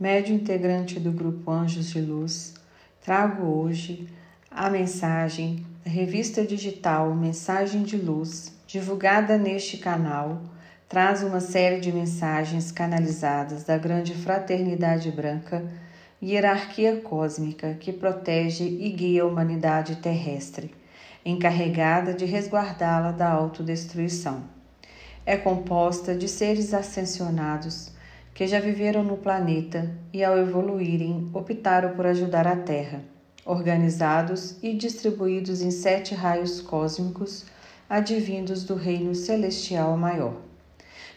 médio integrante do Grupo Anjos de Luz, trago hoje a mensagem da revista digital Mensagem de Luz, divulgada neste canal, traz uma série de mensagens canalizadas da grande fraternidade branca e hierarquia cósmica que protege e guia a humanidade terrestre, encarregada de resguardá-la da autodestruição. É composta de seres ascensionados que já viveram no planeta e, ao evoluírem, optaram por ajudar a Terra, organizados e distribuídos em sete raios cósmicos advindos do Reino Celestial Maior.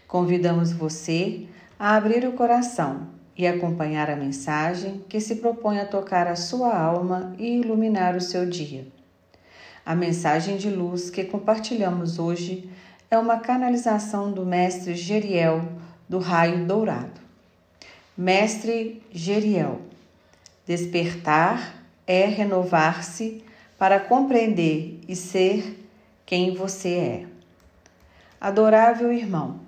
Convidamos você a abrir o coração e acompanhar a mensagem que se propõe a tocar a sua alma e iluminar o seu dia. A mensagem de luz que compartilhamos hoje é uma canalização do Mestre Geriel do raio dourado. Mestre Geriel, despertar é renovar-se para compreender e ser quem você é. Adorável irmão,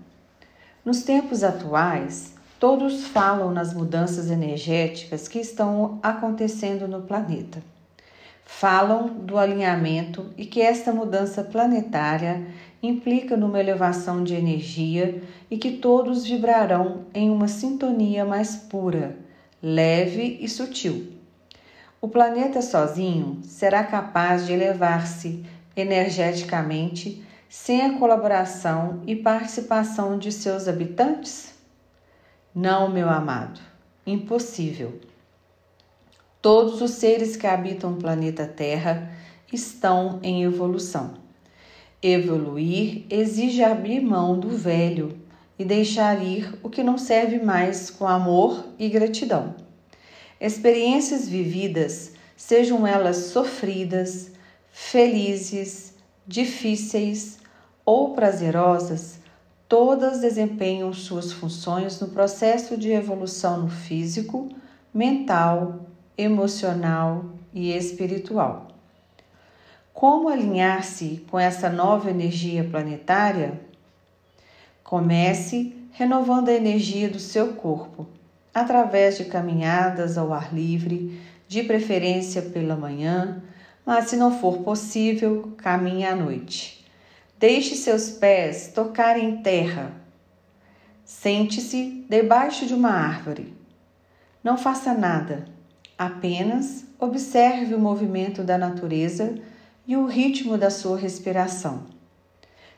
nos tempos atuais, todos falam nas mudanças energéticas que estão acontecendo no planeta. Falam do alinhamento e que esta mudança planetária implica numa elevação de energia e que todos vibrarão em uma sintonia mais pura, leve e sutil. O planeta sozinho será capaz de elevar-se energeticamente sem a colaboração e participação de seus habitantes? Não, meu amado, impossível. Todos os seres que habitam o planeta Terra estão em evolução. Evoluir exige abrir mão do velho e deixar ir o que não serve mais com amor e gratidão. Experiências vividas, sejam elas sofridas, felizes, difíceis ou prazerosas, todas desempenham suas funções no processo de evolução no físico, mental, emocional e espiritual. Como alinhar-se com essa nova energia planetária? Comece renovando a energia do seu corpo, através de caminhadas ao ar livre, de preferência pela manhã, mas se não for possível, caminhe à noite. Deixe seus pés tocarem em terra. Sente-se debaixo de uma árvore. Não faça nada, apenas observe o movimento da natureza e o ritmo da sua respiração.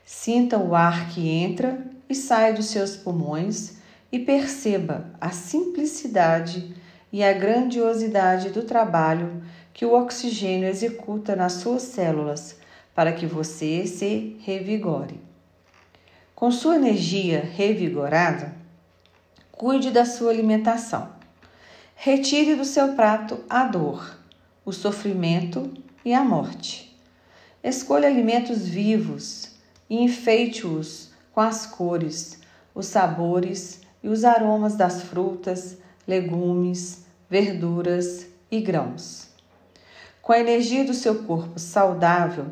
Sinta o ar que entra e sai dos seus pulmões e perceba a simplicidade e a grandiosidade do trabalho que o oxigênio executa nas suas células para que você se revigore. Com sua energia revigorada, cuide da sua alimentação. Retire do seu prato a dor, o sofrimento e a morte. Escolha alimentos vivos e enfeite-os com as cores, os sabores e os aromas das frutas, legumes, verduras e grãos. Com a energia do seu corpo saudável,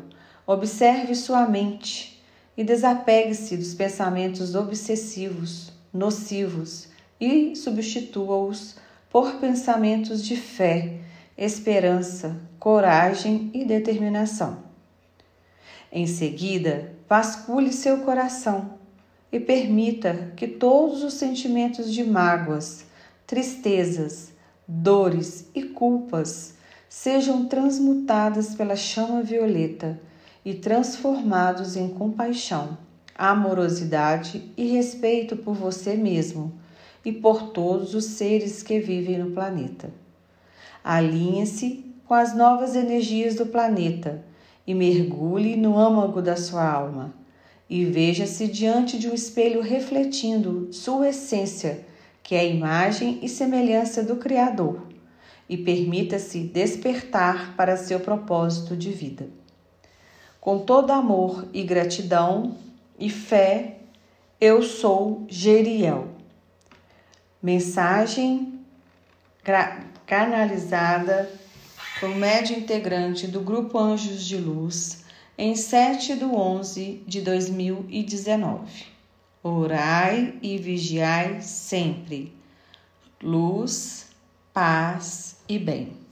observe sua mente e desapegue-se dos pensamentos obsessivos, nocivos e substitua-os por pensamentos de fé, esperança, coragem e determinação. Em seguida, vasculhe seu coração e permita que todos os sentimentos de mágoas, tristezas, dores e culpas sejam transmutadas pela chama violeta e transformados em compaixão, amorosidade e respeito por você mesmo e por todos os seres que vivem no planeta. Alinhe-se com as novas energias do planeta e mergulhe no âmago da sua alma e veja-se diante de um espelho refletindo sua essência, que é a imagem e semelhança do Criador, e permita-se despertar para seu propósito de vida. Com todo amor e gratidão e fé, eu sou Geriel. Mensagem canalizada foi médio integrante do Grupo Anjos de Luz em 7 de 11 de 2019. Orai e vigiai sempre. luz, paz e bem.